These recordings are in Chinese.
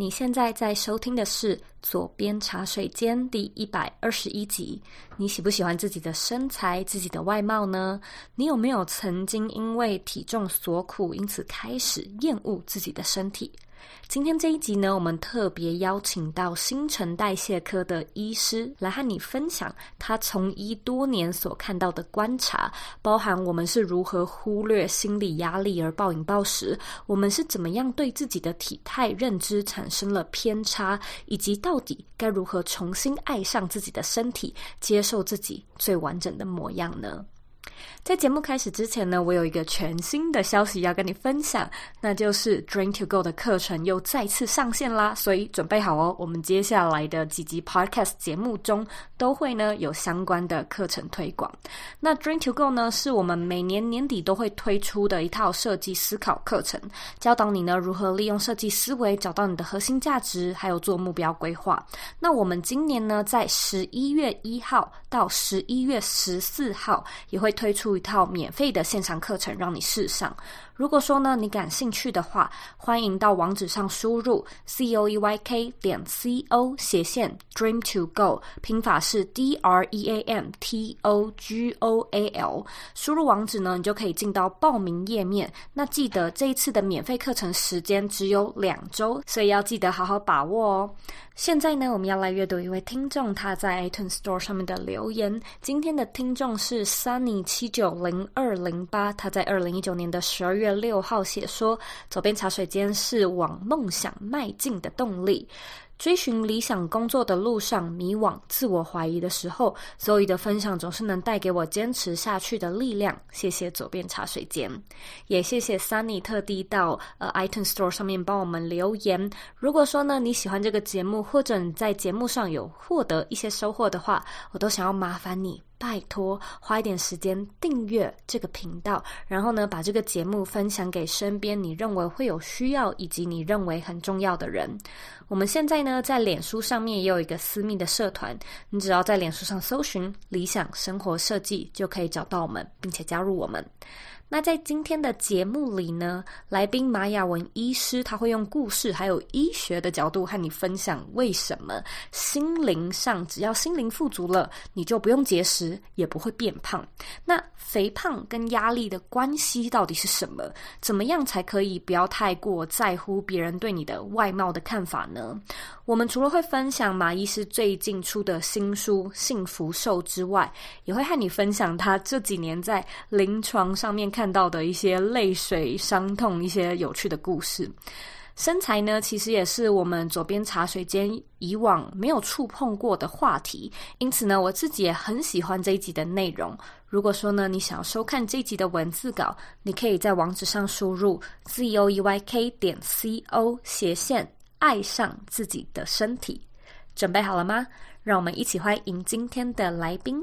你现在在收听的是《左边茶水间》第一百二十一集。你喜不喜欢自己的身材、自己的外貌呢？你有没有曾经因为体重所苦，因此开始厌恶自己的身体？今天这一集呢，我们特别邀请到新陈代谢科的医师来和你分享他从医多年所看到的观察，包含我们是如何忽略心理压力而暴饮暴食，我们是怎么样对自己的体态认知产生了偏差，以及到底该如何重新爱上自己的身体，接受自己最完整的模样呢？在节目开始之前呢，我有一个全新的消息要跟你分享，那就是 Dream to Go 的课程又再次上线啦，所以准备好哦，我们接下来的几集 Podcast 节目中都会呢有相关的课程推广。那 Dream to Go 呢，是我们每年年底都会推出的一套设计思考课程，教导你呢如何利用设计思维找到你的核心价值，还有做目标规划。那我们今年呢，在十一月一号到十一月十四号也会推出一套免费的线上课程让你试上。如果说呢，你感兴趣的话，欢迎到网址上输入 c o e y k 点 c o 斜线 dream to go，拼法是 d r e a m t o g o a l。输入网址呢，你就可以进到报名页面。那记得这一次的免费课程时间只有两周，所以要记得好好把握哦。现在呢，我们要来阅读一位听众他在 iTunes Store 上面的留言。今天的听众是 Sunny 七九零二零八，他在二零一九年的十二月。六号写说，佐编茶水间是往梦想迈进的动力。追寻理想工作的路上，迷惘、自我怀疑的时候，Zoe 的分享总是能带给我坚持下去的力量。谢谢左边茶水间，也谢谢 Sunny 特地到呃 iTunes Store 上面帮我们留言。如果说呢，你喜欢这个节目，或者你在节目上有获得一些收获的话，我都想要麻烦你。拜托，花一点时间订阅这个频道，然后呢，把这个节目分享给身边你认为会有需要以及你认为很重要的人。我们现在呢，在脸书上面也有一个私密的社团，你只要在脸书上搜寻“理想生活设计”，就可以找到我们，并且加入我们。那在今天的节目里呢，来宾马雅文医师他会用故事还有医学的角度和你分享为什么心灵上只要心灵富足了，你就不用节食也不会变胖。那肥胖跟压力的关系到底是什么？怎么样才可以不要太过在乎别人对你的外貌的看法呢？我们除了会分享马医师最近出的新书《幸福瘦》之外，也会和你分享他这几年在临床上面看到的一些泪水、伤痛、一些有趣的故事。身材呢，其实也是我们左边茶水间以往没有触碰过的话题，因此呢，我自己也很喜欢这一集的内容。如果说呢，你想要收看这一集的文字稿，你可以在网址上输入 z o e y k 点 c o 斜线。爱上自己的身体，准备好了吗？让我们一起欢迎今天的来宾。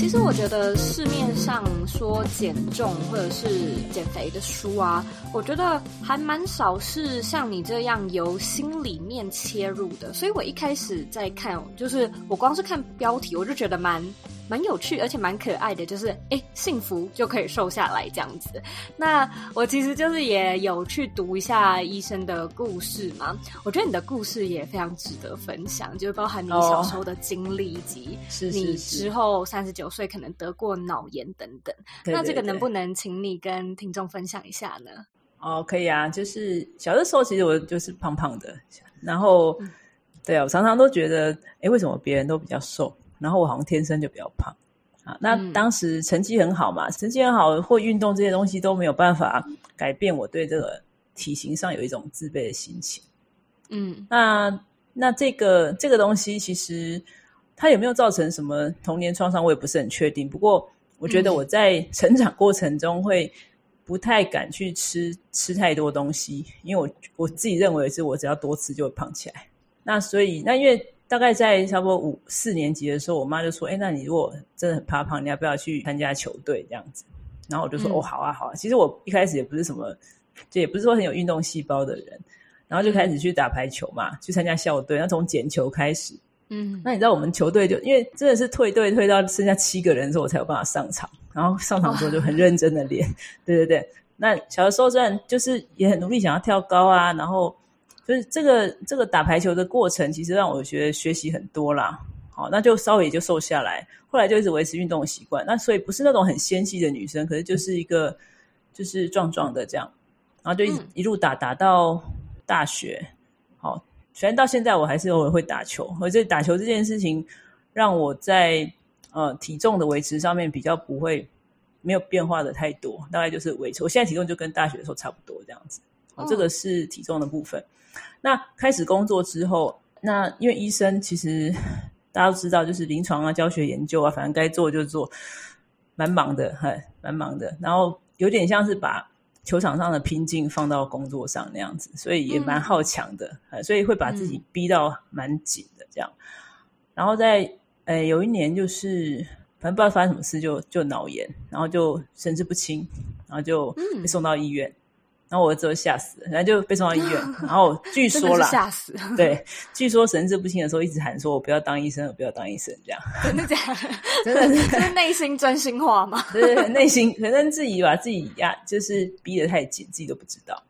其实我觉得市面上说减重或者是减肥的书啊，我觉得还蛮少是像你这样由心里面切入的。所以我一开始在看，就是我光是看标题，我就觉得蛮。蛮有趣，而且蛮可爱的，就是诶，幸福就可以瘦下来这样子。那我其实就是也有去读一下医生的故事嘛，我觉得你的故事也非常值得分享，就包含你小时候的经历，以及你之后三十九岁可能得过脑炎等等。那这个能不能请你跟听众分享一下呢？哦，可以啊，就是小的时候其实我就是胖胖的，然后、嗯、对啊，我常常都觉得，诶，为什么别人都比较瘦？然后我好像天生就比较胖啊，那当时成绩很好嘛，嗯、成绩很好或运动这些东西都没有办法改变我对这个体型上有一种自卑的心情。嗯，那那这个这个东西其实它有没有造成什么童年创伤，我也不是很确定。不过我觉得我在成长过程中会不太敢去吃吃太多东西，因为我我自己认为是我只要多吃就会胖起来。那所以那因为。大概在差不多五四年级的时候，我妈就说：“哎，那你如果真的很怕胖，你要不要去参加球队这样子？”然后我就说：“嗯、哦，好啊，好啊。”其实我一开始也不是什么，就也不是说很有运动细胞的人，然后就开始去打排球嘛，去参加校队，然后从捡球开始。嗯，那你知道我们球队就因为真的是退队退到剩下七个人的时候，我才有办法上场。然后上场之后就很认真的练，对对对。那小的时候虽然就是也很努力想要跳高啊，然后就是这个这个打排球的过程，其实让我觉得学习很多啦。好，那就稍微也就瘦下来，后来就一直维持运动的习惯。那所以不是那种很纤细的女生，可是就是一个就是壮壮的这样。然后就一、嗯、一路打打到大学，好，虽然到现在我还是偶尔会打球，而且打球这件事情让我在呃体重的维持上面比较不会没有变化的太多，大概就是维持。我现在体重就跟大学的时候差不多这样子。哦，这个是体重的部分。那开始工作之后，那因为医生其实大家都知道，就是临床啊、教学研究啊，反正该做就做，蛮忙的，很蛮忙的。然后有点像是把。球场上的拼劲放到工作上那样子，所以也蛮好强的，嗯，所以会把自己逼到蛮紧的这样。然后在呃有一年就是反正不知道发生什么事就，就就脑炎，然后就神志不清，然后就被送到医院。嗯然后我儿子吓死了，然后就被送到医院。然后据说啦，吓死。对，据说神志不清的时候一直喊说：“我不要当医生，我不要当医生。”这样真的假的？真的是，是内心真心话吗？对对，内心可能自己把自己压，就是逼得太紧，自己都不知道。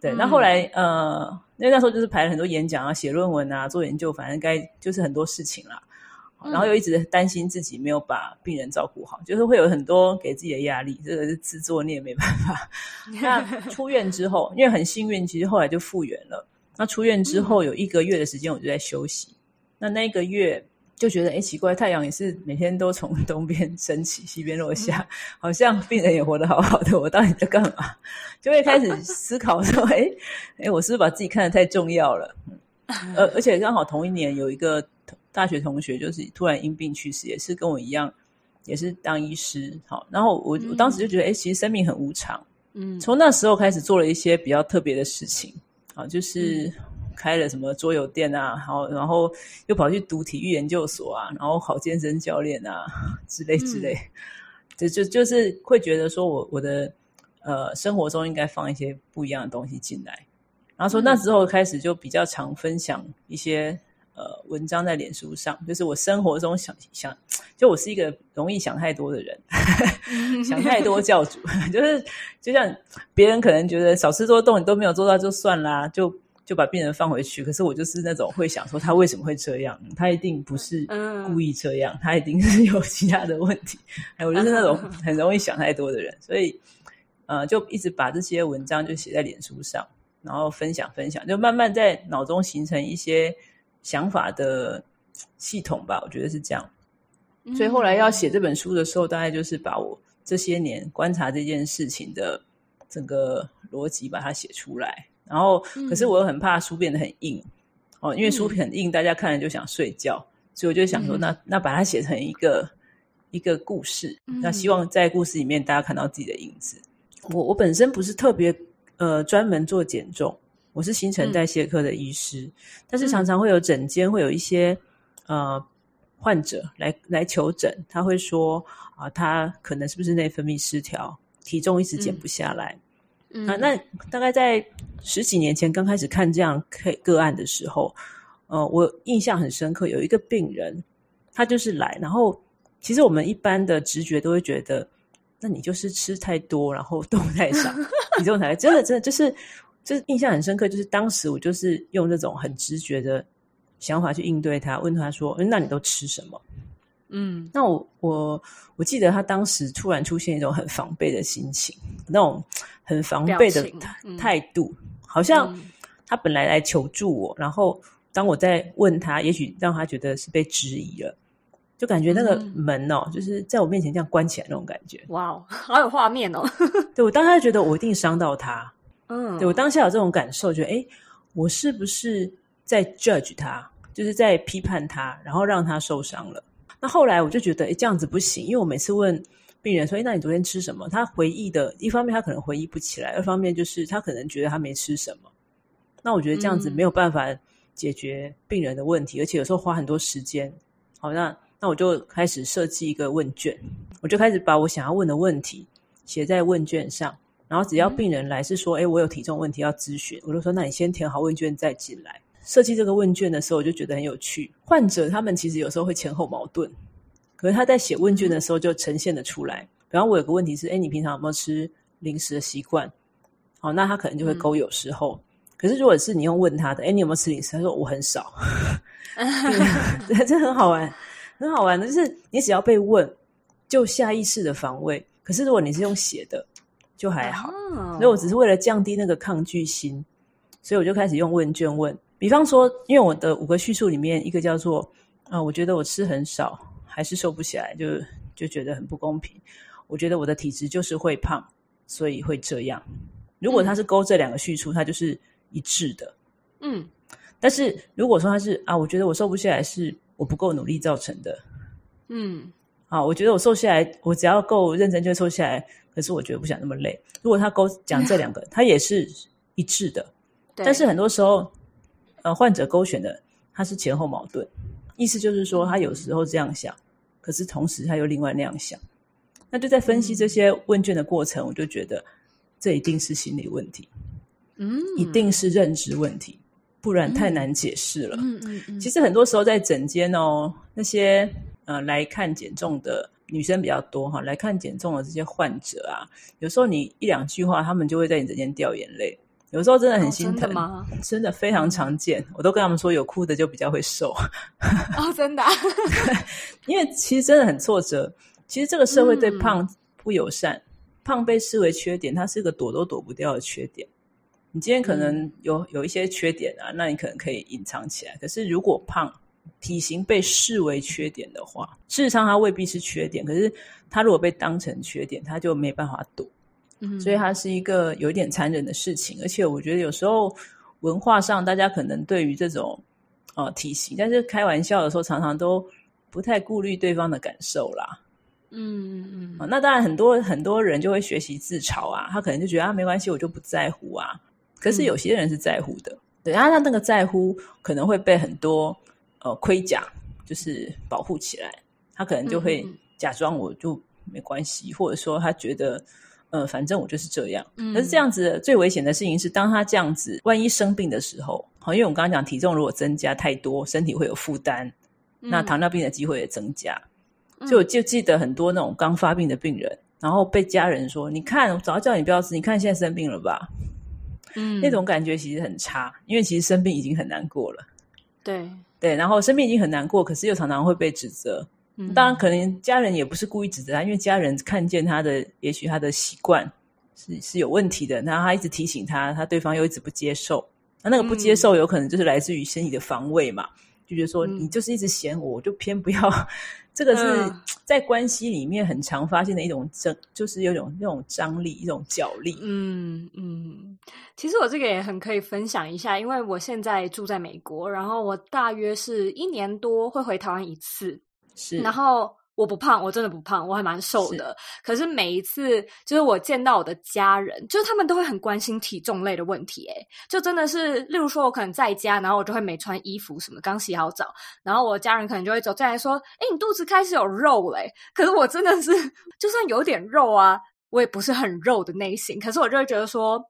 对，那、嗯、后来呃，那那时候就是排了很多演讲啊，写论文啊，做研究，反正该就是很多事情啦。然后又一直担心自己没有把病人照顾好，就是会有很多给自己的压力，这个是自作孽，没办法。那出院之后，因为很幸运，其实后来就复原了。那出院之后有一个月的时间，我就在休息。那那一个月就觉得，哎，奇怪，太阳也是每天都从东边升起，西边落下，好像病人也活得好好的，我到底在干嘛？就会开始思考说，哎，哎，我是不是把自己看得太重要了？而而且刚好同一年有一个。大学同学就是突然因病去世，也是跟我一样，也是当医师。好，然后我我当时就觉得，哎、嗯，其实生命很无常。嗯，从那时候开始做了一些比较特别的事情。啊，就是开了什么桌游店啊，好，然后又跑去读体育研究所啊，然后考健身教练啊 之类之类。就、嗯、就就是会觉得说我我的呃生活中应该放一些不一样的东西进来。然后从那时候开始就比较常分享一些。呃，文章在脸书上，就是我生活中想想，就我是一个容易想太多的人，想太多教主，就是就像别人可能觉得少吃多动，你都没有做到就算啦，就就把病人放回去。可是我就是那种会想说他为什么会这样，他一定不是故意这样，他一定是有其他的问题。哎，我就是那种很容易想太多的人，所以呃，就一直把这些文章就写在脸书上，然后分享分享，就慢慢在脑中形成一些。想法的系统吧，我觉得是这样。所以后来要写这本书的时候，大概就是把我这些年观察这件事情的整个逻辑把它写出来。然后，可是我又很怕书变得很硬哦，因为书很硬，大家看了就想睡觉。所以我就想说，那那把它写成一个一个故事，那希望在故事里面大家看到自己的影子。我我本身不是特别呃专门做减重。我是新陈代谢科的医师，嗯、但是常常会有诊间会有一些呃患者来来求诊，他会说啊、呃，他可能是不是内分泌失调，体重一直减不下来。嗯、啊，那大概在十几年前刚开始看这样个个案的时候，呃，我印象很深刻，有一个病人，他就是来，然后其实我们一般的直觉都会觉得，那你就是吃太多，然后动太少，体重才真的真的就是。这印象很深刻，就是当时我就是用那种很直觉的想法去应对他，问他说：“那你都吃什么？”嗯，那我我我记得他当时突然出现一种很防备的心情，那种很防备的态度，嗯、好像他本来来求助我，然后当我在问他，也许让他觉得是被质疑了，就感觉那个门哦，就是在我面前这样关起来那种感觉。哇哦，好有画面哦！对，我当时觉得我一定伤到他。嗯，对，我当下有这种感受，觉得诶，我是不是在 judge 他，就是在批判他，然后让他受伤了。那后来我就觉得，诶，这样子不行，因为我每次问病人说，诶，那你昨天吃什么？他回忆的一方面，他可能回忆不起来；二方面就是他可能觉得他没吃什么。那我觉得这样子没有办法解决病人的问题，而且有时候花很多时间。好，那那我就开始设计一个问卷，我就开始把我想要问的问题写在问卷上。然后只要病人来是说，哎、嗯，我有体重问题要咨询，我就说，那你先填好问卷再进来。设计这个问卷的时候，我就觉得很有趣。患者他们其实有时候会前后矛盾，可是他在写问卷的时候就呈现的出来。比方我有个问题是，哎，你平常有没有吃零食的习惯？好，那他可能就会勾有时候。嗯、可是如果是你用问他的，哎，你有没有吃零食？他说我很少。对，这很好玩，很好玩的就是你只要被问，就下意识的防卫。可是如果你是用写的，就还好，所以我只是为了降低那个抗拒心，所以我就开始用问卷问。比方说，因为我的五个叙述里面，一个叫做“啊、呃，我觉得我吃很少，还是瘦不起来，就就觉得很不公平。我觉得我的体质就是会胖，所以会这样。如果他是勾这两个叙述，他就是一致的。嗯，但是如果说他是啊，我觉得我瘦不下来是我不够努力造成的。嗯，啊，我觉得我瘦下来，我只要够认真就会瘦下来。可是我觉得不想那么累。如果他勾讲这两个，他也是一致的。但是很多时候，呃，患者勾选的他是前后矛盾，意思就是说他有时候这样想，可是同时他又另外那样想。那就在分析这些问卷的过程，我就觉得这一定是心理问题，嗯，一定是认知问题，不然太难解释了。嗯嗯嗯。其实很多时候在诊间哦，那些呃来看减重的。女生比较多哈，来看减重的这些患者啊，有时候你一两句话，他们就会在你这边掉眼泪。有时候真的很心疼，哦、真的吗？真的非常常见。我都跟他们说，有哭的就比较会瘦。哦，真的、啊。因为其实真的很挫折。其实这个社会对胖不友善，嗯、胖被视为缺点，它是一个躲都躲不掉的缺点。你今天可能有有一些缺点啊，那你可能可以隐藏起来。可是如果胖，体型被视为缺点的话，事实上它未必是缺点。可是它如果被当成缺点，它就没办法躲。嗯，所以它是一个有一点残忍的事情。而且我觉得有时候文化上，大家可能对于这种呃体型，但是开玩笑的时候，常常都不太顾虑对方的感受啦。嗯嗯嗯。那当然，很多很多人就会学习自嘲啊，他可能就觉得啊，没关系，我就不在乎啊。可是有些人是在乎的，嗯、对，他他那个在乎可能会被很多。呃，盔甲就是保护起来，他可能就会假装我就没关系，嗯、或者说他觉得，呃，反正我就是这样。嗯，可是这样子最危险的事情是，当他这样子，万一生病的时候，好，因为我们刚刚讲体重如果增加太多，身体会有负担，嗯、那糖尿病的机会也增加。所以我就记得很多那种刚发病的病人，然后被家人说：“你看，我早就叫你不要吃，你看现在生病了吧？”嗯，那种感觉其实很差，因为其实生病已经很难过了。对。对，然后生病已经很难过，可是又常常会被指责。嗯，当然，可能家人也不是故意指责他，因为家人看见他的，也许他的习惯是是有问题的，然后他一直提醒他，他对方又一直不接受。那那个不接受，有可能就是来自于心理的防卫嘛，嗯，就觉得说你就是一直嫌我，我就偏不要。这个是 在关系里面很常发现的一种张，就是有种那种张力，一种角力。嗯嗯，其实我这个也很可以分享一下，因为我现在住在美国，然后我大约是一年多会回台湾一次，是，然后。我不胖，我真的不胖，我还蛮瘦的。是。可是每一次，就是我见到我的家人，就是他们都会很关心体重类的问题。诶，就真的是，例如说，我可能在家，然后我就会没穿衣服什么，刚洗好澡，然后我家人可能就会走进来说：“哎，你肚子开始有肉嘞。”可是我真的是，就算有点肉啊，我也不是很肉的类型。可是我就会觉得说，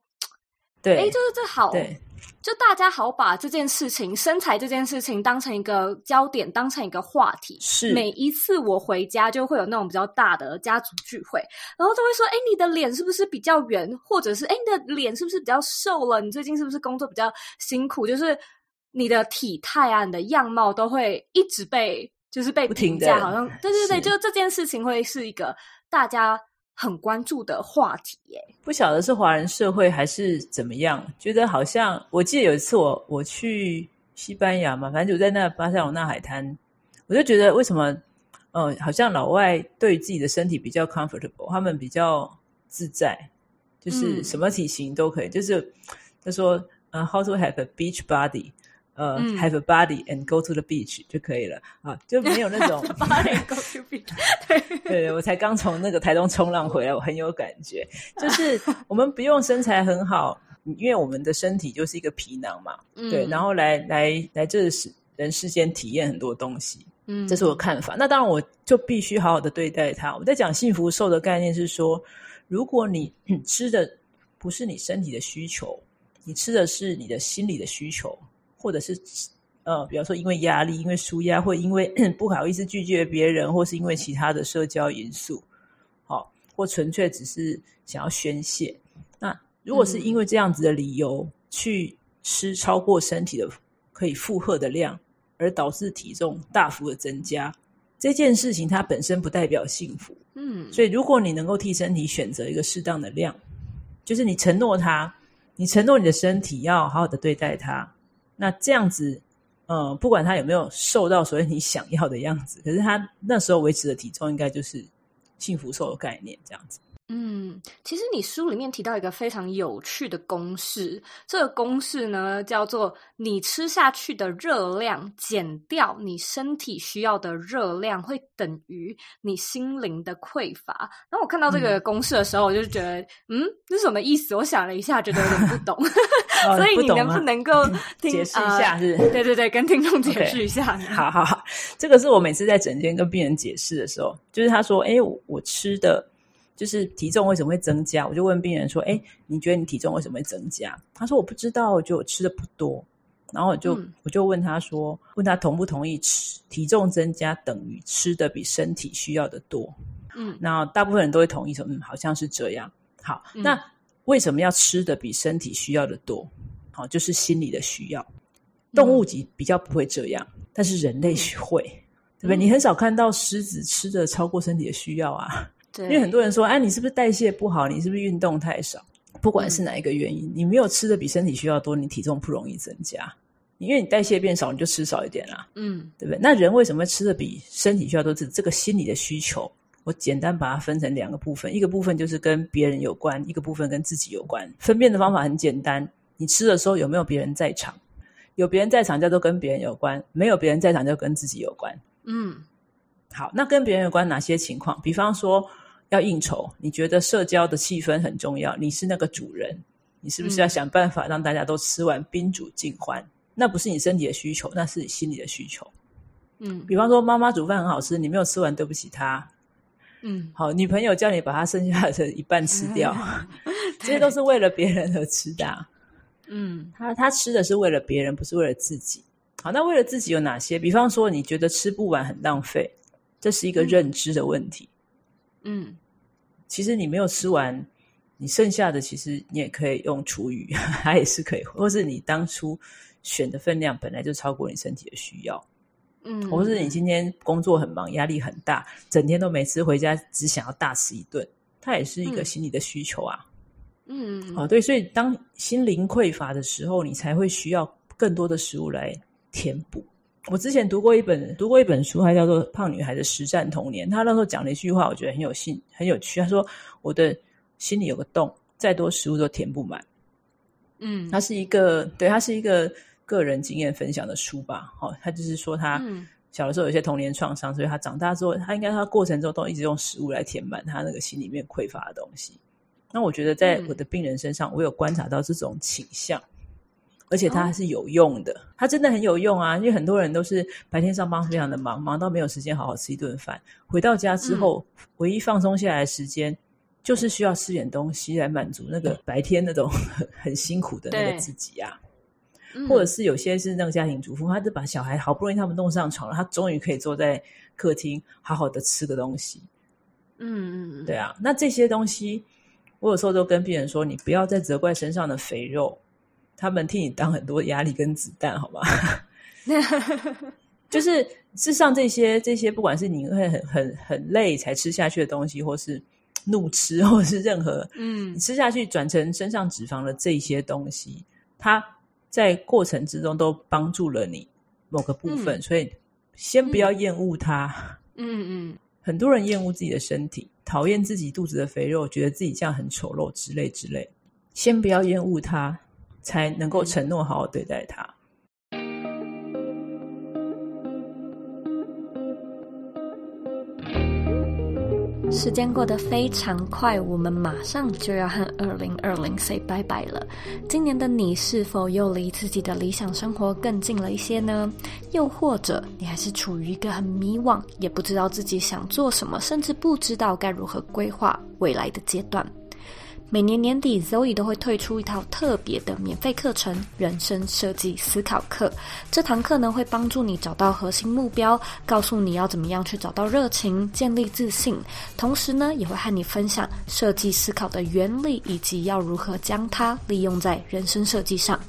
对，哎，就是这好。对。就大家好把这件事情，身材这件事情当成一个焦点，当成一个话题。是每一次我回家就会有那种比较大的家族聚会，然后都会说：“哎，你的脸是不是比较圆？或者是哎，你的脸是不是比较瘦了？你最近是不是工作比较辛苦？就是你的体态啊，你的样貌都会一直被就是被评价，好像对对对，就这件事情会是一个大家。”很关注的话题耶，不晓得是华人社会还是怎么样，觉得好像我记得有一次我我去西班牙嘛，反正就在那巴塞罗那海滩，我就觉得为什么，呃，好像老外对自己的身体比较 comfortable，他们比较自在，就是什么体型都可以，嗯、就是他说，呃，how to have a beach body。呃、uh, have a body and go to the beach 就可以了啊，就没有那种 body and go to beach。对对，我才刚从那个台东冲浪回来，我很有感觉。就是 我们不用身材很好，因为我们的身体就是一个皮囊嘛，嗯、对，然后来来来这世人世间体验很多东西，嗯，这是我看法。那当然，我就必须好好的对待它。我在讲幸福瘦的概念是说，如果你吃的不是你身体的需求，你吃的是你的心理的需求，或者是呃，比方说因为压力、因为舒压，或因为 不好意思拒绝别人，或是因为其他的社交因素，好、哦，或纯粹只是想要宣泄。那如果是因为这样子的理由、嗯、去吃超过身体的可以负荷的量，而导致体重大幅的增加，这件事情它本身不代表幸福。嗯，所以如果你能够替身体选择一个适当的量，就是你承诺他，你承诺你的身体要好好的对待它，那这样子，呃，不管他有没有瘦到所谓你想要的样子，可是他那时候维持的体重应该就是幸福瘦的概念，这样子。嗯，其实你书里面提到一个非常有趣的公式，这个公式呢叫做你吃下去的热量减掉你身体需要的热量，会等于你心灵的匮乏。然后我看到这个公式的时候，我就觉得，嗯，这是什么意思？我想了一下，觉得有点不懂。哦、所以你能不能够听解释一下是？是、呃？对对对，跟听众解释一下。Okay. 好好好，这个是我每次在整间跟病人解释的时候，就是他说：“哎，我我吃的。”就是体重为什么会增加？我就问病人说：“哎，你觉得你体重为什么会增加？”他说：“我不知道，我觉得我吃的不多。”然后我就、嗯、我就问他说：“问他同不同意吃体重增加等于吃的比身体需要的多？”嗯，那大部分人都会同意说：“嗯，好像是这样。”好，嗯、那为什么要吃的比身体需要的多？好，就是心理的需要。动物级比较不会这样，嗯、但是人类会，对不对？你很少看到狮子吃的超过身体的需要啊。对，因为很多人说，哎，你是不是代谢不好？你是不是运动太少？不管是哪一个原因，嗯、你没有吃的比身体需要多，你体重不容易增加。因为你代谢变少，你就吃少一点啦。嗯，对不对？那人为什么会吃的比身体需要多？这这个心理的需求，我简单把它分成两个部分，一个部分就是跟别人有关，一个部分跟自己有关。分辨的方法很简单，你吃的时候有没有别人在场？有别人在场叫做跟别人有关，没有别人在场就跟自己有关。嗯，好，那跟别人有关哪些情况？比方说。要应酬，你觉得社交的气氛很重要？你是那个主人，你是不是要想办法让大家都吃完，宾主尽欢？嗯、那不是你身体的需求，那是你心理的需求。嗯，比方说妈妈煮饭很好吃，你没有吃完，对不起她。嗯，好，女朋友叫你把她剩下的一半吃掉，嗯、这些都是为了别人而吃的、啊。嗯，他他吃的是为了别人，不是为了自己。好，那为了自己有哪些？比方说，你觉得吃不完很浪费，这是一个认知的问题。嗯嗯，其实你没有吃完，你剩下的其实你也可以用厨余，它也是可以，或是你当初选的分量本来就超过你身体的需要，嗯，或是你今天工作很忙，压力很大，整天都没吃，回家只想要大吃一顿，它也是一个心理的需求啊，嗯，哦，对，所以当心灵匮乏的时候，你才会需要更多的食物来填补。我之前读过一本读过一本书，它叫做《胖女孩的实战童年》。他那时候讲了一句话，我觉得很有兴很有趣。他说：“我的心里有个洞，再多食物都填不满。”嗯，他是一个对，他是一个个人经验分享的书吧。好、哦，他就是说他小的时候有些童年创伤，所以他长大之后，他应该他过程中都一直用食物来填满他那个心里面匮乏的东西。那我觉得在我的病人身上，我有观察到这种倾向。而且它还是有用的，它真的很有用啊！因为很多人都是白天上班非常的忙，忙到没有时间好好吃一顿饭。回到家之后，嗯、唯一放松下来的时间，就是需要吃点东西来满足那个白天那种很 很辛苦的那个自己啊。或者是有些是那个家庭主妇，她就把小孩好不容易他们弄上床了，她终于可以坐在客厅好好的吃个东西。嗯嗯，对啊。那这些东西，我有时候都跟病人说，你不要再责怪身上的肥肉。他们替你当很多压力跟子弹，好吗？就是事实上这些这些，不管是你会很很很累才吃下去的东西，或是怒吃，或是任何嗯，你吃下去转成身上脂肪的这些东西，它在过程之中都帮助了你某个部分，嗯、所以先不要厌恶它。嗯嗯，很多人厌恶自己的身体，讨厌自己肚子的肥肉，觉得自己这样很丑陋之类之类。先不要厌恶它。才能够承诺好好对待他。时间过得非常快，我们马上就要和二零二零 say 拜拜了。今年的你是否又离自己的理想生活更近了一些呢？又或者你还是处于一个很迷惘，也不知道自己想做什么，甚至不知道该如何规划未来的阶段？每年年底，Zoe 都会推出一套特别的免费课程——人生设计思考课。这堂课呢，会帮助你找到核心目标，告诉你要怎么样去找到热情，建立自信。同时呢，也会和你分享设计思考的原理，以及要如何将它利用在人生设计上。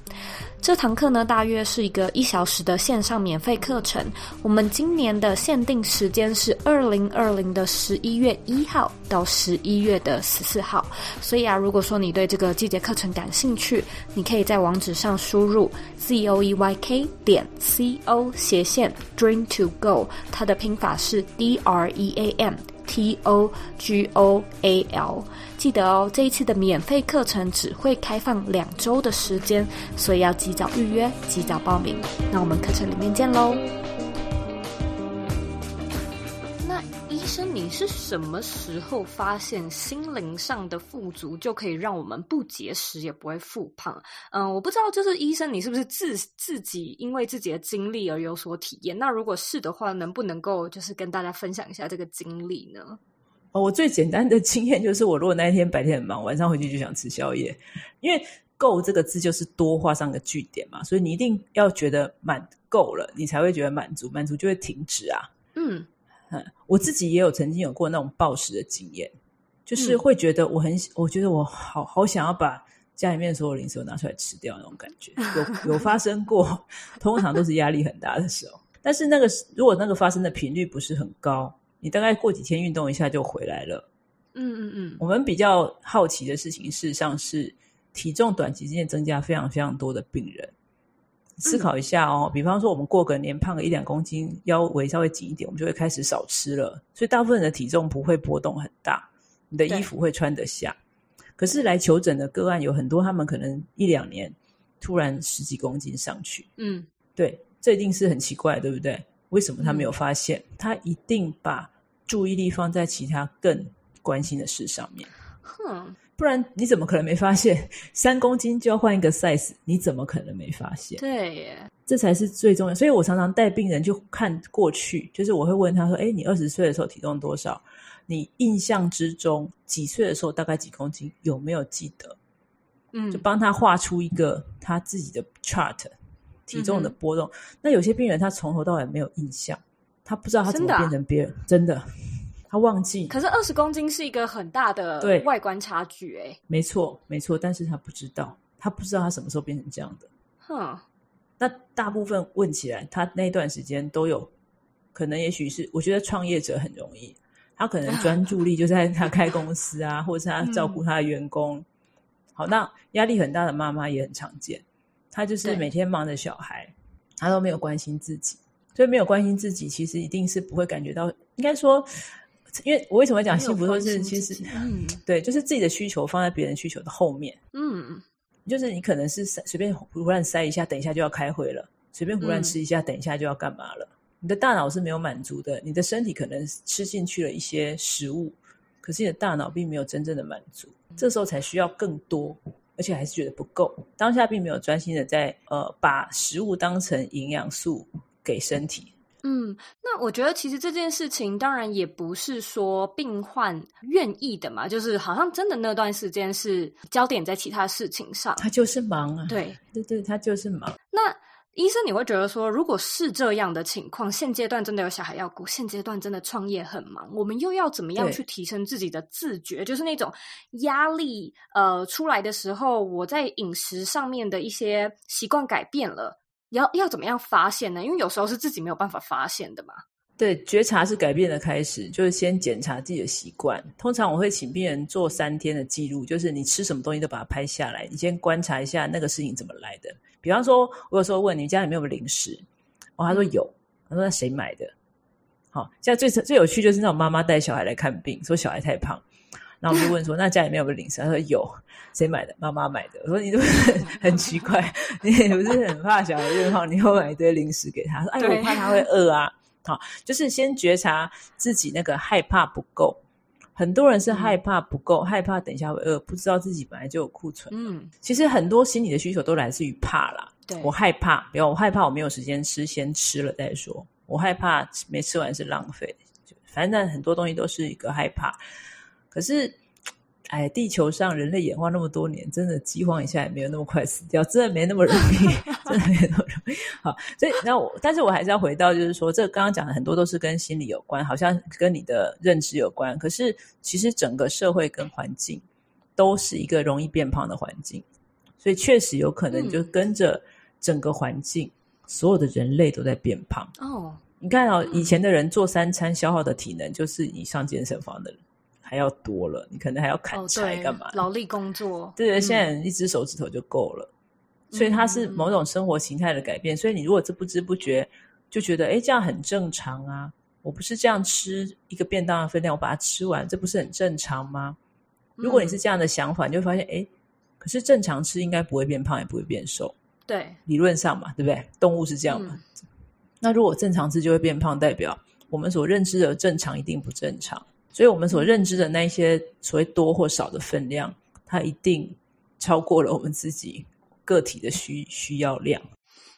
这堂课呢，大约是一个一小时的线上免费课程。我们今年的限定时间是二零二零的十一月一号到十一月的十四号。所以啊，如果说你对这个季节课程感兴趣，你可以在网址上输入 z o e y k 点 c o 斜线 dream to go，它的拼法是 d r e a m。T O G O A L，记得哦，这一次的免费课程只会开放两周的时间，所以要及早预约，及早报名。那我们课程里面见喽。那医生，你是什么时候发现心灵上的富足就可以让我们不节食也不会复胖？嗯，我不知道，就是医生，你是不是自自己因为自己的经历而有所体验？那如果是的话，能不能够就是跟大家分享一下这个经历呢？哦，我最简单的经验就是，我如果那一天白天很忙，晚上回去就想吃宵夜，因为“够”这个字就是多画上个句点嘛，所以你一定要觉得满够了，你才会觉得满足，满足就会停止啊。嗯。嗯，我自己也有曾经有过那种暴食的经验，就是会觉得我很，嗯、我觉得我好好想要把家里面所有零食都拿出来吃掉那种感觉，有 有发生过，通常都是压力很大的时候。但是那个如果那个发生的频率不是很高，你大概过几天运动一下就回来了。嗯嗯嗯。我们比较好奇的事情，事实上是体重短期之间增加非常非常多的病人。思考一下哦，比方说我们过个年胖个一两公斤，腰围稍微紧一点，我们就会开始少吃了。所以大部分人的体重不会波动很大，你的衣服会穿得下。可是来求诊的个案有很多，他们可能一两年突然十几公斤上去。嗯，对，这一定是很奇怪，对不对？为什么他没有发现？嗯，他一定把注意力放在其他更关心的事上面。哼。不然你怎么可能没发现三公斤就要换一个 size？你怎么可能没发现？对耶，这才是最重要。所以我常常带病人就看过去，就是我会问他说：“哎，你二十岁的时候体重多少？你印象之中几岁的时候大概几公斤？有没有记得？”嗯，就帮他画出一个他自己的 chart，体重的波动。嗯、那有些病人他从头到尾没有印象，他不知道他怎么变成别人，真的。真的他忘记，可是二十公斤是一个很大的外观差距，欸，哎，没错，没错，但是他不知道，他不知道他什么时候变成这样的。哼，那大部分问起来，他那段时间都有可能，也许是我觉得创业者很容易，他可能专注力就在他 开公司啊，或者是他照顾他的员工。嗯、好，那压力很大的妈妈也很常见，她就是每天忙着小孩，她都没有关心自己，所以没有关心自己，其实一定是不会感觉到，应该说。因为我为什么会讲幸福，都是其实，嗯，对，就是自己的需求放在别人需求的后面，嗯，就是你可能是随便胡乱塞一下，等一下就要开会了；随便胡乱吃一下，等一下就要干嘛了。嗯，你的大脑是没有满足的，你的身体可能吃进去了一些食物，可是你的大脑并没有真正的满足，这时候才需要更多，而且还是觉得不够。当下并没有专心的在呃把食物当成营养素给身体。嗯，那我觉得其实这件事情当然也不是说病患愿意的嘛，就是好像真的那段时间是焦点在其他事情上，他就是忙啊，对对对，他就是忙。那医生，你会觉得说，如果是这样的情况，现阶段真的有小孩要顾，现阶段真的创业很忙，我们又要怎么样去提升自己的自觉？就是那种压力呃出来的时候，我在饮食上面的一些习惯改变了。要要怎么样发现呢？因为有时候是自己没有办法发现的嘛。对，觉察是改变的开始，就是先检查自己的习惯。通常我会请病人做三天的记录，就是你吃什么东西都把它拍下来，你先观察一下那个事情怎么来的。比方说，我有时候问你家里面有没有零食，哦，他说有，他说那谁买的？好，现在最最有趣就是那种妈妈带小孩来看病，说小孩太胖。然后我就问说：“ 那家里面有没有零食？”他说：“有，谁买的？妈妈买的。”我说：“你是不是很，很奇怪，你不是很怕小孩变胖，你又买一堆零食给他？”说：“哎，我怕他会饿啊。”好，就是先觉察自己那个害怕不够。很多人是害怕不够，嗯、害怕等一下会饿，不知道自己本来就有库存。嗯，其实很多心理的需求都来自于怕啦。对，我害怕，比如我害怕我没有时间吃，先吃了再说。我害怕没吃完是浪费，反正很多东西都是一个害怕。可是，哎，地球上人类演化那么多年，真的饥荒一下也没有那么快死掉，真的没那么容易，真的没那么容易。好，所以那我，但是我还是要回到，就是说，这刚刚讲的很多都是跟心理有关，好像跟你的认知有关。可是其实整个社会跟环境都是一个容易变胖的环境，所以确实有可能就跟着整个环境，嗯、所有的人类都在变胖。哦，你看哦，以前的人做三餐消耗的体能，就是你上健身房的人。还要多了，你可能还要砍柴干嘛？哦、劳力工作，对对，现在一只手指头就够了，嗯、所以它是某种生活形态的改变。嗯、所以你如果这不知不觉就觉得，哎，这样很正常啊！我不是这样吃一个便当的分量，我把它吃完，这不是很正常吗？如果你是这样的想法，你就会发现，哎，可是正常吃应该不会变胖，也不会变瘦。对，理论上嘛，对不对？动物是这样嘛？嗯、那如果正常吃就会变胖，代表我们所认知的正常一定不正常。所以我们所认知的那些所谓多或少的分量，它一定超过了我们自己个体的需需要量。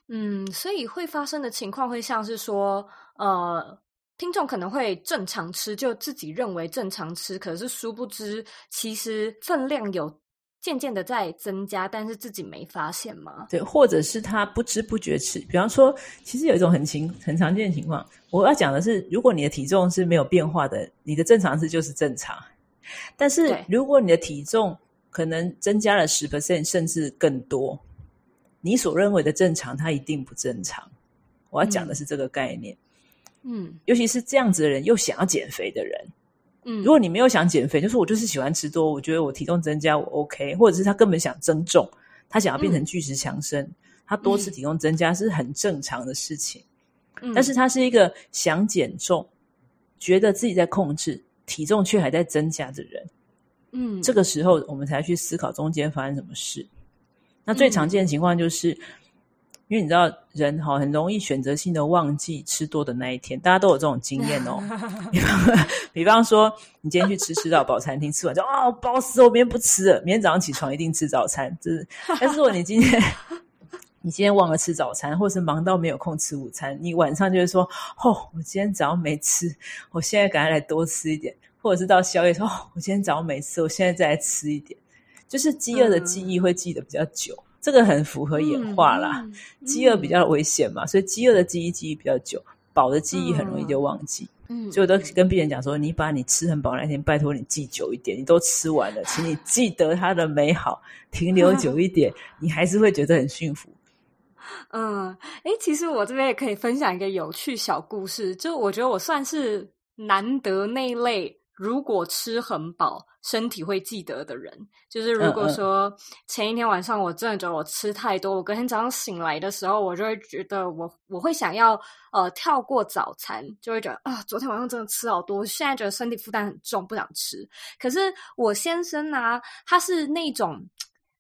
嗯，所以会发生的情况会像是说，呃，听众可能会正常吃，就自己认为正常吃，可是殊不知其实分量有。渐渐的在增加，但是自己没发现吗？对，或者是他不知不觉吃。比方说，其实有一种很情很常见的情况，我要讲的是，如果你的体重是没有变化的，你的正常值就是正常。但是如果你的体重可能增加了十 percent 甚至更多，你所认为的正常，它一定不正常。我要讲的是这个概念。嗯，尤其是这样子的人，又想要减肥的人。嗯，如果你没有想减肥，就是我就是喜欢吃多，我觉得我体重增加我 OK，或者是他根本想增重，他想要变成巨石强森，嗯、他多次体重增加是很正常的事情。嗯，但是他是一个想减重，觉得自己在控制体重却还在增加的人。嗯，这个时候我们才去思考中间发生什么事。那最常见的情况就是。嗯因为你知道人哈很容易选择性的忘记吃多的那一天，大家都有这种经验哦。比方，比方说，你今天去吃吃到饱餐厅，吃完就啊饱死，我明天不吃了，明天早上起床一定吃早餐。就是，但是如果你今天你今天忘了吃早餐，或是忙到没有空吃午餐，你晚上就会说哦，我今天早上没吃，我现在赶快来多吃一点，或者是到宵夜说哦，我今天早上没吃，我现在再来吃一点，就是饥饿的记忆会记得比较久。嗯这个很符合演化啦，嗯嗯、饥饿比较危险嘛，所以饥饿的记忆记忆比较久，饱的记忆很容易就忘记。嗯，所以我都跟病人讲说，你把你吃很饱那天，拜托你记久一点，你都吃完了，请你记得它的美好，停留久一点，你还是会觉得很幸福。嗯，诶，其实我这边也可以分享一个有趣小故事，就我觉得我算是难得那一类。如果吃很饱，身体会记得的人，就是如果说前一天晚上我真的觉得我吃太多，我隔天早上醒来的时候，我就会觉得我我会想要呃跳过早餐，就会觉得啊，昨天晚上真的吃好多，现在觉得身体负担很重，不想吃。可是我先生呢、啊，他是那种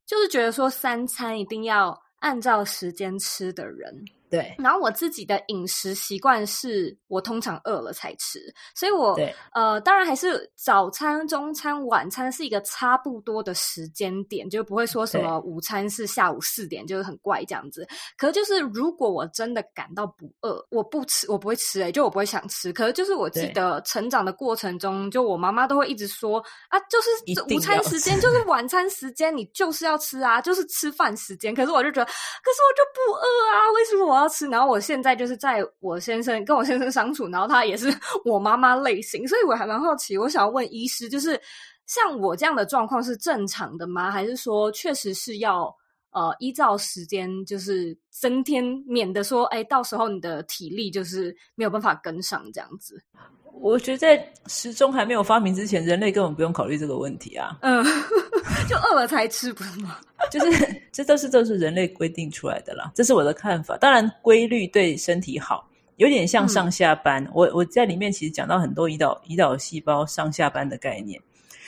就是觉得说三餐一定要按照时间吃的人。对，然后我自己的饮食习惯是我通常饿了才吃，所以我呃，当然还是早餐、中餐、晚餐是一个差不多的时间点，就不会说什么午餐是下午四点，就是很怪这样子。可是就是如果我真的感到不饿，我不吃，我不会吃、欸，哎，就我不会想吃。可是就是我记得成长的过程中，就我妈妈都会一直说啊，就是午餐时间就是晚餐时间，你就是要吃啊，就是吃饭时间。可是我就觉得，可是我就不饿啊，为什么我要？吃，然后我现在就是在我先生跟我先生相处，然后他也是 我妈妈类型，所以我还蛮好奇，我想要问医师，就是像我这样的状况是正常的吗？还是说确实是要呃依照时间就是增添，免得说哎到时候你的体力就是没有办法跟上这样子？我觉得在时钟还没有发明之前，人类根本不用考虑这个问题啊。嗯，就饿了才吃，不是吗？就是这都是都是人类规定出来的啦，这是我的看法。当然，规律对身体好，有点像上下班。嗯、我我在里面其实讲到很多胰岛胰岛细胞上下班的概念，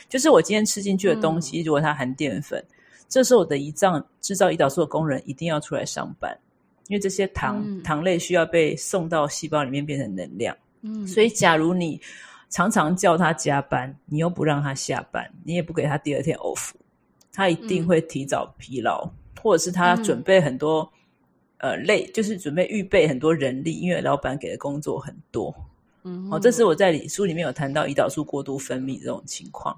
就是我今天吃进去的东西，嗯、如果它含淀粉，这时候我的胰脏制造胰岛素的工人一定要出来上班，因为这些糖、嗯、糖类需要被送到细胞里面变成能量。嗯，所以假如你常常叫他加班，你又不让他下班，你也不给他第二天 off，他一定会提早疲劳，嗯、或者是他准备很多、嗯、呃累，就是准备预备很多人力，因为老板给的工作很多。嗯，哦，这是我在书里面有谈到胰岛素过度分泌这种情况。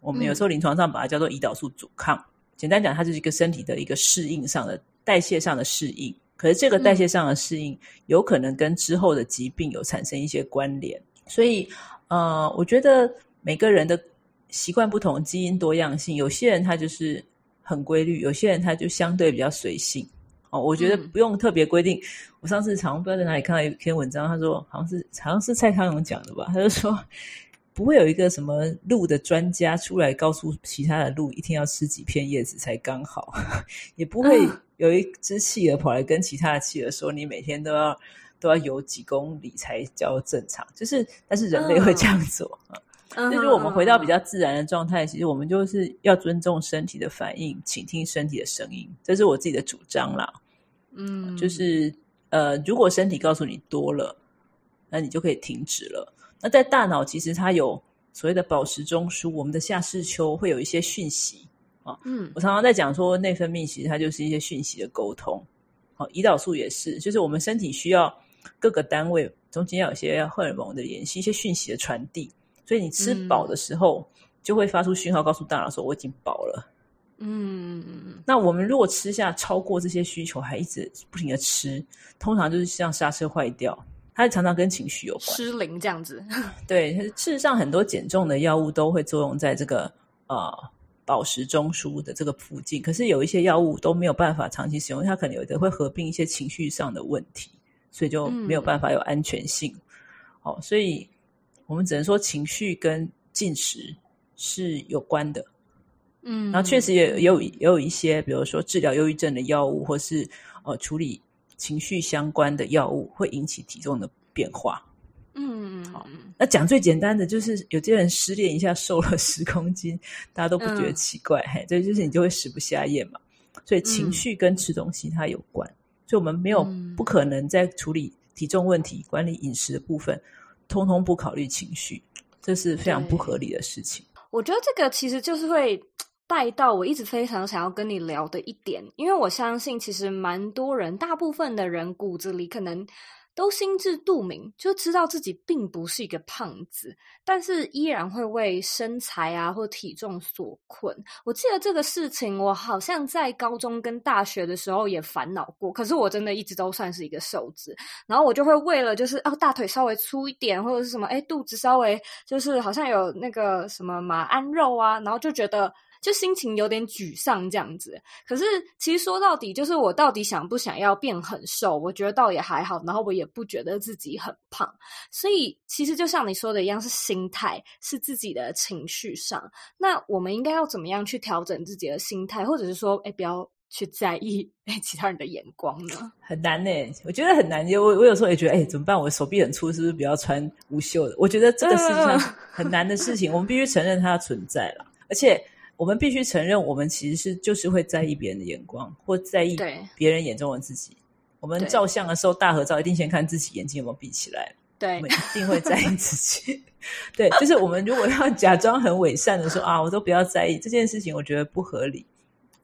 我们有时候临床上把它叫做胰岛素阻抗。嗯、简单讲，它就是一个身体的一个适应上的代谢上的适应。可是这个代谢上的适应，有可能跟之后的疾病有产生一些关联。所以，呃，我觉得每个人的习惯不同，基因多样性，有些人他就是很规律，有些人他就相对比较随性。哦，我觉得不用特别规定。嗯、我上次常不知道在哪里看到一篇文章，他说好像是好像是蔡康永讲的吧，他就说。不会有一个什么鹿的专家出来告诉其他的鹿一天要吃几片叶子才刚好，也不会有一只企鹅跑来跟其他的企鹅说你每天都要都要游几公里才叫正常。就是，但是人类会这样做啊。那就是我们回到比较自然的状态，其实我们就是要尊重身体的反应，倾听身体的声音，这是我自己的主张啦。嗯，就是呃，如果身体告诉你多了，那你就可以停止了。那在大脑，其实它有所谓的宝时中枢，我们的下视丘会有一些讯息啊。嗯，我常常在讲说，内分泌其实它就是一些讯息的沟通。好，胰岛素也是，就是我们身体需要各个单位中间要有一些荷尔蒙的联系，一些讯息的传递。所以你吃饱的时候，就会发出讯号，告诉大脑说我已经饱了。嗯嗯嗯，那我们如果吃下超过这些需求，还一直不停的吃，通常就是像刹车坏掉。它常常跟情绪有关，失灵这样子。对，事实上很多减重的药物都会作用在这个呃饱食中枢的这个附近。可是有一些药物都没有办法长期使用，它可能有的会合并一些情绪上的问题，所以就没有办法有安全性。嗯、哦，所以我们只能说情绪跟进食是有关的。嗯，然后确实也有也有，也有一些，比如说治疗忧郁症的药物，或是呃处理。情绪相关的药物会引起体重的变化。嗯，好。那讲最简单的就是，有些人失恋一下瘦了十公斤，大家都不觉得奇怪。嗯、嘿，这就是你就会食不下咽嘛。所以情绪跟吃东西它有关。嗯、所以我们没有不可能在处理体重问题、管理饮食的部分，通通不考虑情绪，这是非常不合理的事情。我觉得这个其实就是会。带到我一直非常想要跟你聊的一点，因为我相信其实蛮多人，大部分的人骨子里可能都心知肚明，就知道自己并不是一个胖子，但是依然会为身材啊或体重所困。我记得这个事情，我好像在高中跟大学的时候也烦恼过，可是我真的一直都算是一个瘦子，然后我就会为了就是哦大腿稍微粗一点，或者是什么哎肚子稍微就是好像有那个什么马鞍肉啊，然后就觉得。就心情有点沮丧这样子，可是其实说到底，就是我到底想不想要变很瘦？我觉得倒也还好，然后我也不觉得自己很胖，所以其实就像你说的一样，是心态，是自己的情绪上。那我们应该要怎么样去调整自己的心态，或者是说，哎，不要去在意哎其他人的眼光呢？很难呢，我觉得很难。我我有时候也觉得，哎，怎么办？我手臂很粗，是不是不要穿无袖的？我觉得这个是一件很难的事情，我们必须承认它的存在了，而且。我们必须承认，我们其实是就是会在意别人的眼光，或在意别人眼中的自己。我们照相的时候，大合照一定先看自己眼睛有没有闭起来。对，我们一定会在意自己。对，就是我们如果要假装很伪善的说啊，我都不要在意这件事情，我觉得不合理。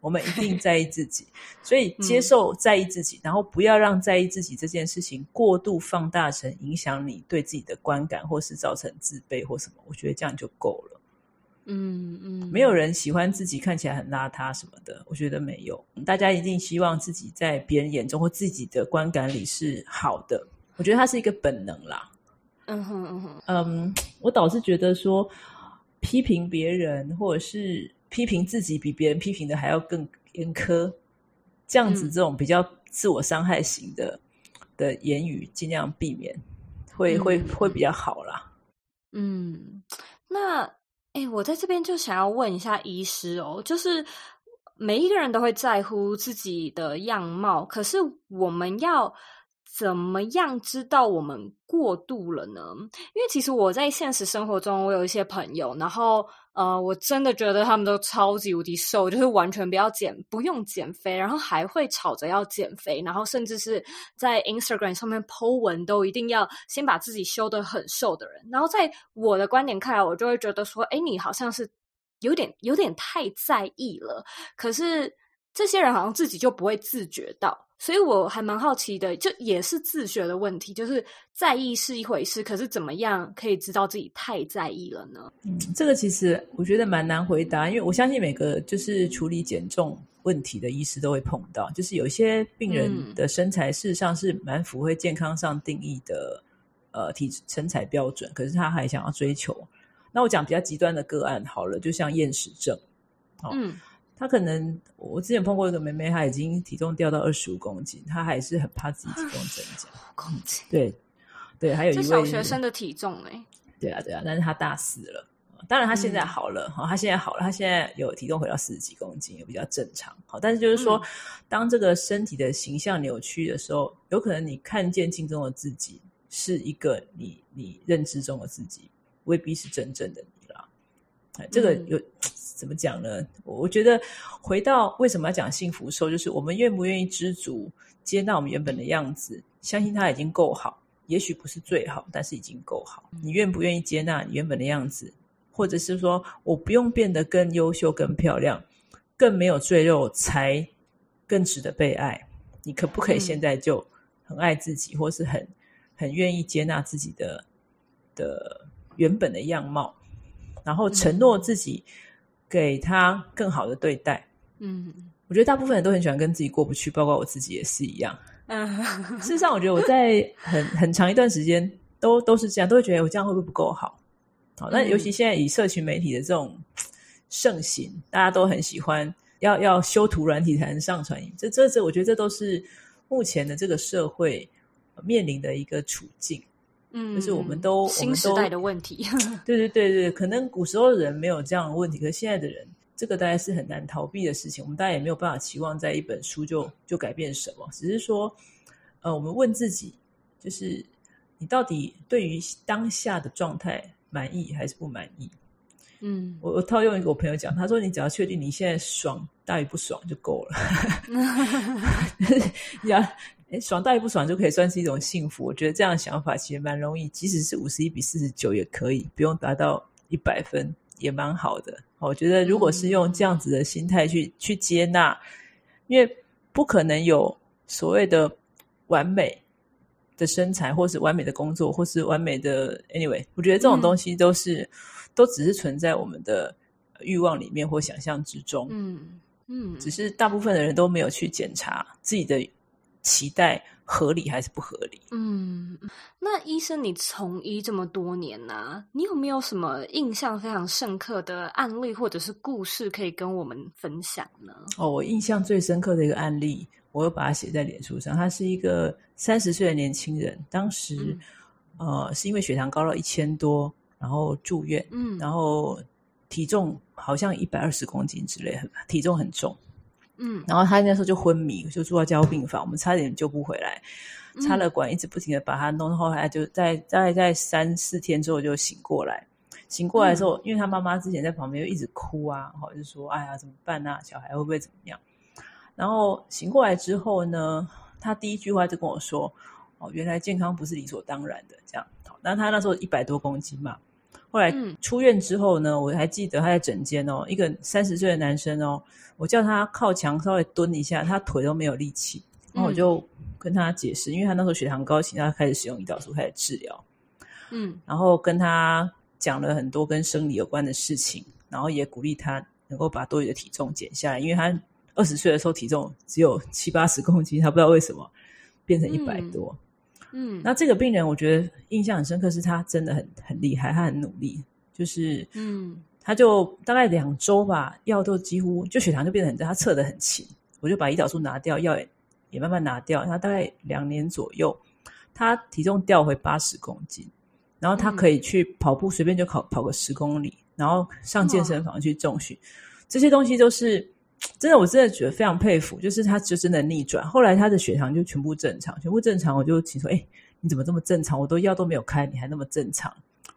我们一定在意自己，所以接受在意自己，嗯、然后不要让在意自己这件事情过度放大成影响你对自己的观感，或是造成自卑或什么。我觉得这样就够了。嗯嗯，没有人喜欢自己看起来很邋遢什么的，我觉得没有。大家一定希望自己在别人眼中或自己的观感里是好的，我觉得它是一个本能啦。嗯哼嗯哼，嗯，我倒是觉得说批评别人或者是批评自己比别人批评的还要更严苛，这样子这种比较自我伤害型的的言语尽量避免，会会会比较好啦。嗯，那。哎，我在这边就想要问一下医师哦，就是每一个人都会在乎自己的样貌，可是我们要怎么样知道我们过度了呢？因为其实我在现实生活中，我有一些朋友，然后。呃，我真的觉得他们都超级无敌瘦，就是完全不要减，不用减肥，然后还会吵着要减肥，然后甚至是在 Instagram 上面 po 文都一定要先把自己修得很瘦的人。然后在我的观点看来，我就会觉得说，哎，你好像是有点有点太在意了。可是这些人好像自己就不会自觉到。所以我还蛮好奇的，就也是自学的问题，就是在意是一回事，可是怎么样可以知道自己太在意了呢？嗯，这个其实我觉得蛮难回答，因为我相信每个就是处理减重问题的医师都会碰到，就是有些病人的身材事实上是蛮符合健康上定义的，呃，体身材标准，可是他还想要追求。那我讲比较极端的个案好了，就像厌食症，哦、嗯。他可能，我之前碰过一个妹妹，她已经体重掉到二十五公斤，她还是很怕自己体重增加。公斤，对，对，还有一位小学生的体重哎，对啊，对啊，但是她大四了，当然她现在好了，哈、嗯，她现在好了，她现在有体重回到四十几公斤，也比较正常，好，但是就是说，嗯、当这个身体的形象扭曲的时候，有可能你看见镜中的自己是一个你你认知中的自己，未必是真正的你啦，哎，这个有。嗯怎么讲呢？我觉得回到为什么要讲幸福瘦，就是我们愿不愿意知足，接纳我们原本的样子，相信它已经够好，也许不是最好，但是已经够好。你愿不愿意接纳你原本的样子，或者是说我不用变得更优秀、更漂亮、更没有赘肉，才更值得被爱？你可不可以现在就很爱自己，或是很很愿意接纳自己的的原本的样貌，然后承诺自己。给他更好的对待，嗯，我觉得大部分人都很喜欢跟自己过不去，包括我自己也是一样。嗯，事实上，我觉得我在很 很长一段时间都都是这样，都会觉得我这样会不会不够好？好，那尤其现在以社群媒体的这种 盛行，大家都很喜欢要要修图软体才能上传，这这这，我觉得这都是目前的这个社会面临的一个处境。嗯，就是我们都新时代的问题。对对对对，可能古时候的人没有这样的问题，可是现在的人，这个大概是很难逃避的事情。我们大家也没有办法期望在一本书就就改变什么，只是说，呃，我们问自己，就是你到底对于当下的状态满意还是不满意？嗯，我我套用一个我朋友讲，他说，你只要确定你现在爽大于不爽就够了。你要。诶，爽大于不爽就可以算是一种幸福。我觉得这样的想法其实蛮容易，即使是五十一比四十九也可以，不用达到一百分也蛮好的。我觉得如果是用这样子的心态去、嗯、去接纳，因为不可能有所谓的完美的身材，或是完美的工作，或是完美的 anyway，我觉得这种东西都是、嗯、都只是存在我们的欲望里面或想象之中。嗯嗯，只是大部分的人都没有去检查自己的。期待合理还是不合理？嗯，那医生，你从医这么多年呢、啊，你有没有什么印象非常深刻的案例或者是故事可以跟我们分享呢？哦，我印象最深刻的一个案例，我又把它写在脸书上。他是一个三十岁的年轻人，当时、嗯、呃是因为血糖高到一千多，然后住院，嗯，然后体重好像一百二十公斤之类，很体重很重。嗯，然后他那时候就昏迷，就住到加护病房，我们差点救不回来，插了管，一直不停的把他弄，后来就在大概在三四天之后就醒过来。醒过来之后，嗯、因为他妈妈之前在旁边又一直哭啊，或者就说：“哎呀，怎么办啊？小孩会不会怎么样？”然后醒过来之后呢，他第一句话就跟我说：“哦，原来健康不是理所当然的。”这样，那他那时候一百多公斤嘛。后来出院之后呢，我还记得他在诊间哦，一个三十岁的男生哦，我叫他靠墙稍微蹲一下，他腿都没有力气。然后我就跟他解释，因为他那时候血糖高，请他开始使用胰岛素开始治疗。嗯，然后跟他讲了很多跟生理有关的事情，然后也鼓励他能够把多余的体重减下来，因为他二十岁的时候体重只有七八十公斤，他不知道为什么变成一百多。嗯，那这个病人我觉得印象很深刻，是他真的很很厉害，他很努力，就是嗯，他就大概两周吧，药都几乎就血糖就变得很低，他测得很勤，我就把胰岛素拿掉，药也也慢慢拿掉，他大概两年左右，他体重掉回八十公斤，然后他可以去跑步，随便就跑跑个十公里，然后上健身房去重训，这些东西都是。真的，我真的觉得非常佩服，就是他就真的逆转。后来他的血糖就全部正常，全部正常，我就请说：“哎，你怎么这么正常？我都药都没有开，你还那么正常？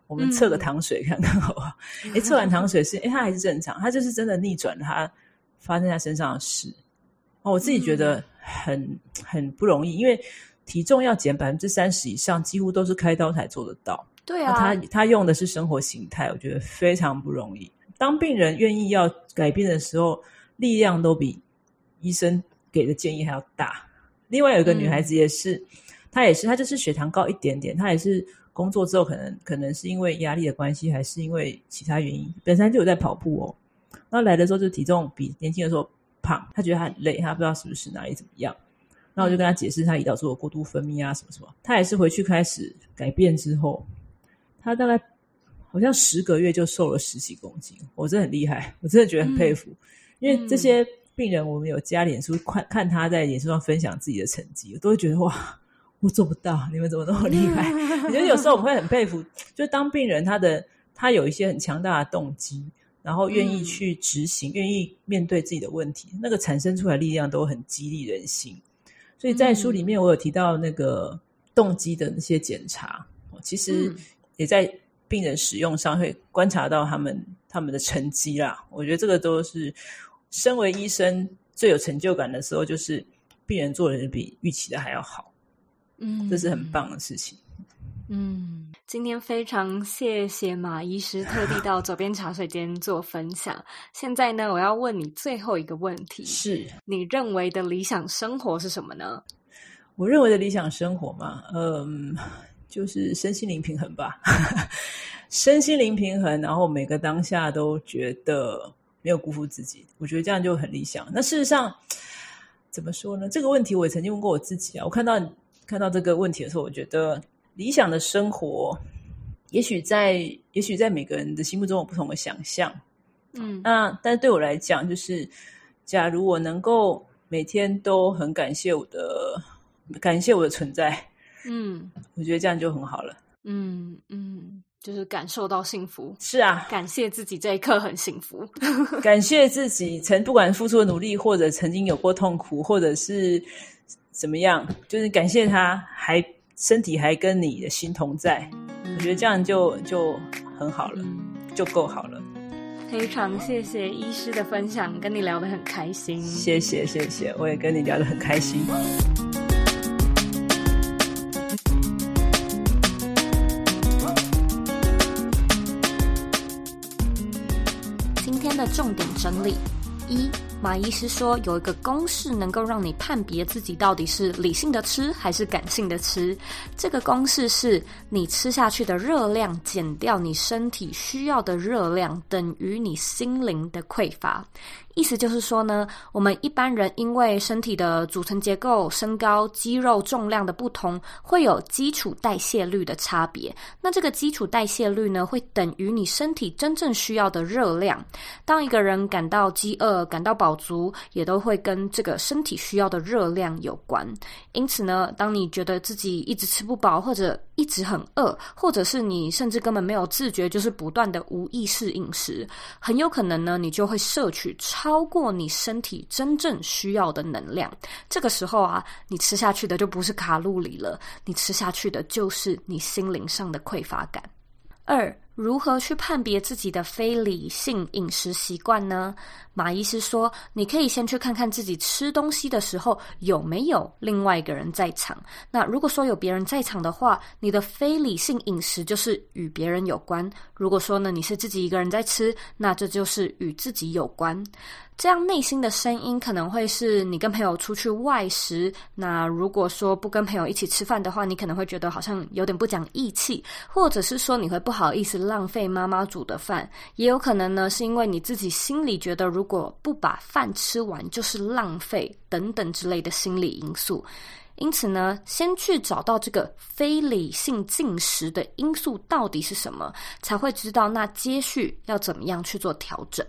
我们测个糖水看看好不好？”哎、嗯，测完糖水是，哎，他还是正常，他就是真的逆转了他发生在身上的事。哦，我自己觉得很、嗯、很不容易，因为体重要减百分之三十以上，几乎都是开刀才做得到。对啊，他他用的是生活形态，我觉得非常不容易。当病人愿意要改变的时候。力量都比医生给的建议还要大，另外有一个女孩子也是，嗯、她也是，她就是血糖高一点点，她也是工作之后可能可能是因为压力的关系，还是因为其他原因，本身就有在跑步哦。然后来的时候就体重比年轻的时候胖，她觉得她很累，她不知道是不是哪里怎么样。然后我就跟她解释，她胰岛素的过度分泌啊，什么什么。她也是回去开始改变之后，她大概好像十个月就瘦了十几公斤，我真的很厉害，我真的觉得很佩服，嗯、因为这些。病人，我们有加脸书看看他在脸书上分享自己的成绩，我都会觉得哇，我做不到，你们怎么那么厉害？我觉得有时候我们会很佩服，就当病人他的他有一些很强大的动机，然后愿意去执行，愿意面对自己的问题，那个产生出来力量都很激励人心。所以在书里面我有提到那个动机的那些检查，其实也在病人使用上会观察到他们他们的成绩啦。我觉得这个都是。身为医生，最有成就感的时候，就是病人做的比预期的还要好。嗯，这是很棒的事情。嗯，今天非常谢谢马医师特地到左边茶水间做分享。现在呢，我要问你最后一个问题：是你认为的理想生活是什么呢？我认为的理想生活嘛，嗯，就是身心灵平衡吧。身心灵平衡，然后每个当下都觉得。没有辜负自己，我觉得这样就很理想。那事实上，怎么说呢？这个问题我也曾经问过我自己啊。我看到看到这个问题的时候，我觉得理想的生活，也许在也许在每个人的心目中有不同的想象。嗯，那但是对我来讲，就是假如我能够每天都很感谢我的感谢我的存在，嗯，我觉得这样就很好了。嗯嗯。就是感受到幸福，是啊，感谢自己这一刻很幸福，感谢自己曾不管付出的努力，或者曾经有过痛苦，或者是怎么样，就是感谢他还身体还跟你的心同在，我觉得这样就就很好了，嗯、就够好了。非常谢谢医师的分享，跟你聊得很开心。谢谢谢谢，我也跟你聊得很开心。重点整理：一，马医师说有一个公式能够让你判别自己到底是理性的吃还是感性的吃。这个公式是你吃下去的热量减掉你身体需要的热量等于你心灵的匮乏。意思就是说呢，我们一般人因为身体的组成结构、身高、肌肉重量的不同，会有基础代谢率的差别。那这个基础代谢率呢，会等于你身体真正需要的热量。当一个人感到饥饿、感到饱饱足，也都会跟这个身体需要的热量有关。因此呢，当你觉得自己一直吃不饱，或者一直很饿，或者是你甚至根本没有自觉，就是不断的无意识饮食，很有可能呢，你就会摄取。超过你身体真正需要的能量，这个时候啊，你吃下去的就不是卡路里了，你吃下去的就是你心灵上的匮乏感。二，如何去判别自己的非理性饮食习惯呢？马医师说，你可以先去看看自己吃东西的时候有没有另外一个人在场。那如果说有别人在场的话，你的非理性饮食就是与别人有关；如果说呢，你是自己一个人在吃，那这就是与自己有关。这样内心的声音可能会是你跟朋友出去外食，那如果说不跟朋友一起吃饭的话，你可能会觉得好像有点不讲义气，或者是说你会不好意思浪费妈妈煮的饭，也有可能呢是因为你自己心里觉得如果不把饭吃完就是浪费等等之类的心理因素。因此呢，先去找到这个非理性进食的因素到底是什么，才会知道那接续要怎么样去做调整。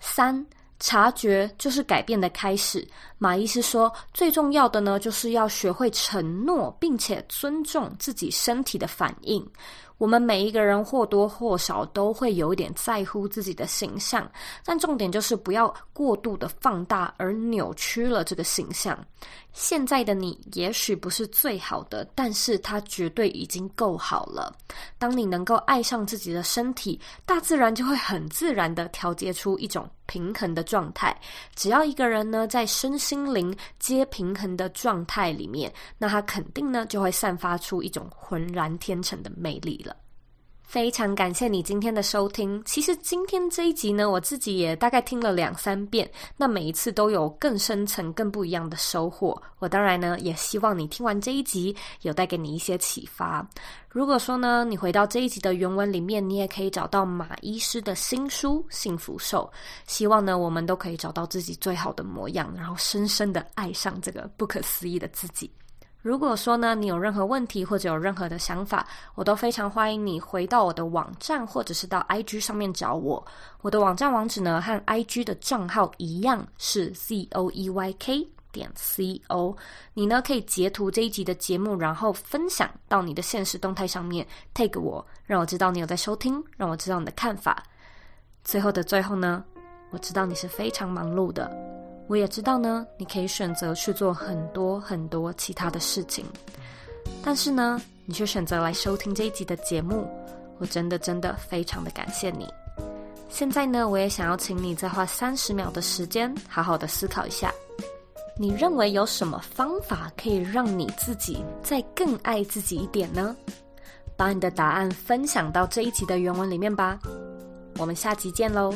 三。察觉就是改变的开始。马医师说，最重要的呢，就是要学会承诺，并且尊重自己身体的反应。我们每一个人或多或少都会有一点在乎自己的形象，但重点就是不要过度的放大而扭曲了这个形象。现在的你也许不是最好的，但是它绝对已经够好了。当你能够爱上自己的身体，大自然就会很自然的调节出一种平衡的状态。只要一个人呢，在身心灵皆平衡的状态里面，那他肯定呢就会散发出一种浑然天成的魅力了。非常感谢你今天的收听。其实今天这一集呢，我自己也大概听了两三遍，那每一次都有更深层、更不一样的收获。我当然呢，也希望你听完这一集，有带给你一些启发。如果说呢，你回到这一集的原文里面，你也可以找到马医师的新书《幸福瘦》。希望呢，我们都可以找到自己最好的模样，然后深深的爱上这个不可思议的自己。如果说呢，你有任何问题或者有任何的想法，我都非常欢迎你回到我的网站，或者是到 IG 上面找我。我的网站网址呢，和 IG 的账号一样是 Z O E Y K 点 C O。你呢，可以截图这一集的节目，然后分享到你的现实动态上面，tag 我，让我知道你有在收听，让我知道你的看法。最后的最后呢，我知道你是非常忙碌的。我也知道呢，你可以选择去做很多很多其他的事情，但是呢，你却选择来收听这一集的节目，我真的真的非常的感谢你。现在呢，我也想要请你再花三十秒的时间，好好的思考一下，你认为有什么方法可以让你自己再更爱自己一点呢？把你的答案分享到这一集的原文里面吧。我们下集见喽。